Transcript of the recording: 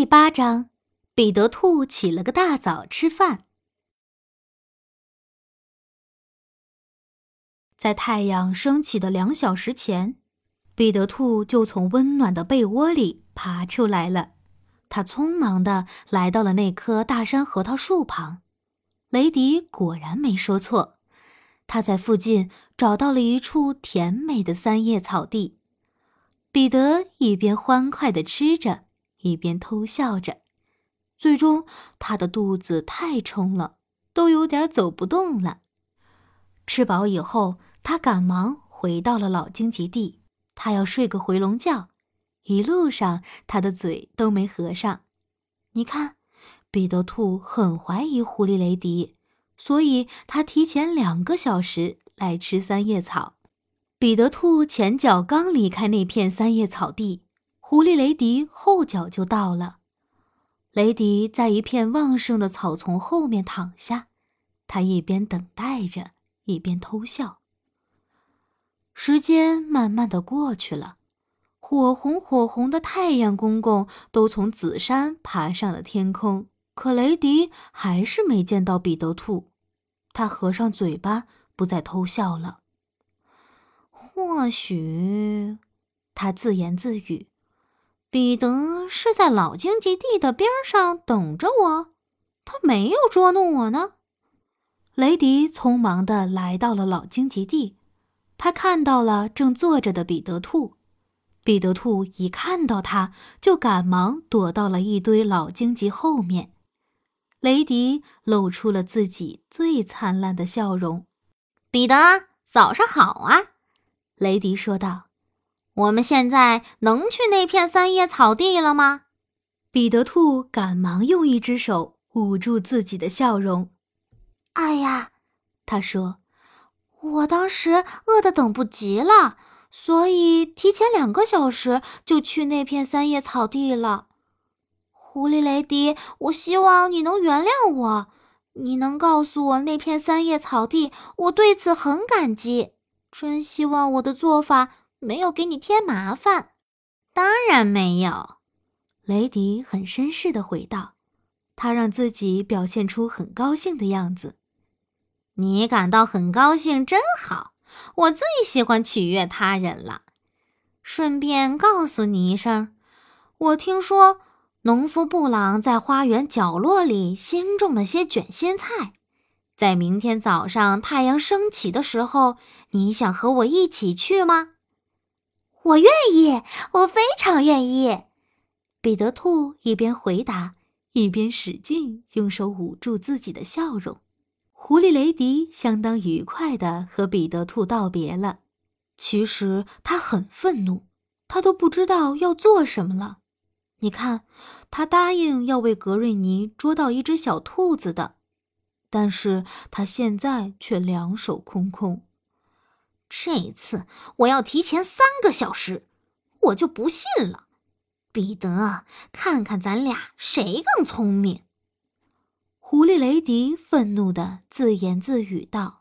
第八章，彼得兔起了个大早吃饭。在太阳升起的两小时前，彼得兔就从温暖的被窝里爬出来了。他匆忙的来到了那棵大山核桃树旁。雷迪果然没说错，他在附近找到了一处甜美的三叶草地。彼得一边欢快的吃着。一边偷笑着，最终他的肚子太撑了，都有点走不动了。吃饱以后，他赶忙回到了老荆棘地，他要睡个回笼觉。一路上，他的嘴都没合上。你看，彼得兔很怀疑狐狸雷迪，所以他提前两个小时来吃三叶草。彼得兔前脚刚离开那片三叶草地。狐狸雷迪后脚就到了，雷迪在一片旺盛的草丛后面躺下，他一边等待着，一边偷笑。时间慢慢的过去了，火红火红的太阳公公都从紫山爬上了天空，可雷迪还是没见到彼得兔。他合上嘴巴，不再偷笑了。或许，他自言自语。彼得是在老荆棘地的边上等着我，他没有捉弄我呢。雷迪匆忙地来到了老荆棘地，他看到了正坐着的彼得兔。彼得兔一看到他，就赶忙躲到了一堆老荆棘后面。雷迪露出了自己最灿烂的笑容：“彼得，早上好啊！”雷迪说道。我们现在能去那片三叶草地了吗？彼得兔赶忙用一只手捂住自己的笑容。哎呀，他说：“我当时饿得等不及了，所以提前两个小时就去那片三叶草地了。”狐狸雷迪，我希望你能原谅我。你能告诉我那片三叶草地，我对此很感激。真希望我的做法。没有给你添麻烦，当然没有。雷迪很绅士的回道，他让自己表现出很高兴的样子。你感到很高兴，真好。我最喜欢取悦他人了。顺便告诉你一声，我听说农夫布朗在花园角落里新种了些卷心菜，在明天早上太阳升起的时候，你想和我一起去吗？我愿意，我非常愿意。彼得兔一边回答，一边使劲用手捂住自己的笑容。狐狸雷迪相当愉快地和彼得兔道别了。其实他很愤怒，他都不知道要做什么了。你看，他答应要为格瑞尼捉到一只小兔子的，但是他现在却两手空空。这次我要提前三个小时，我就不信了。彼得，看看咱俩谁更聪明。狐狸雷迪愤怒的自言自语道。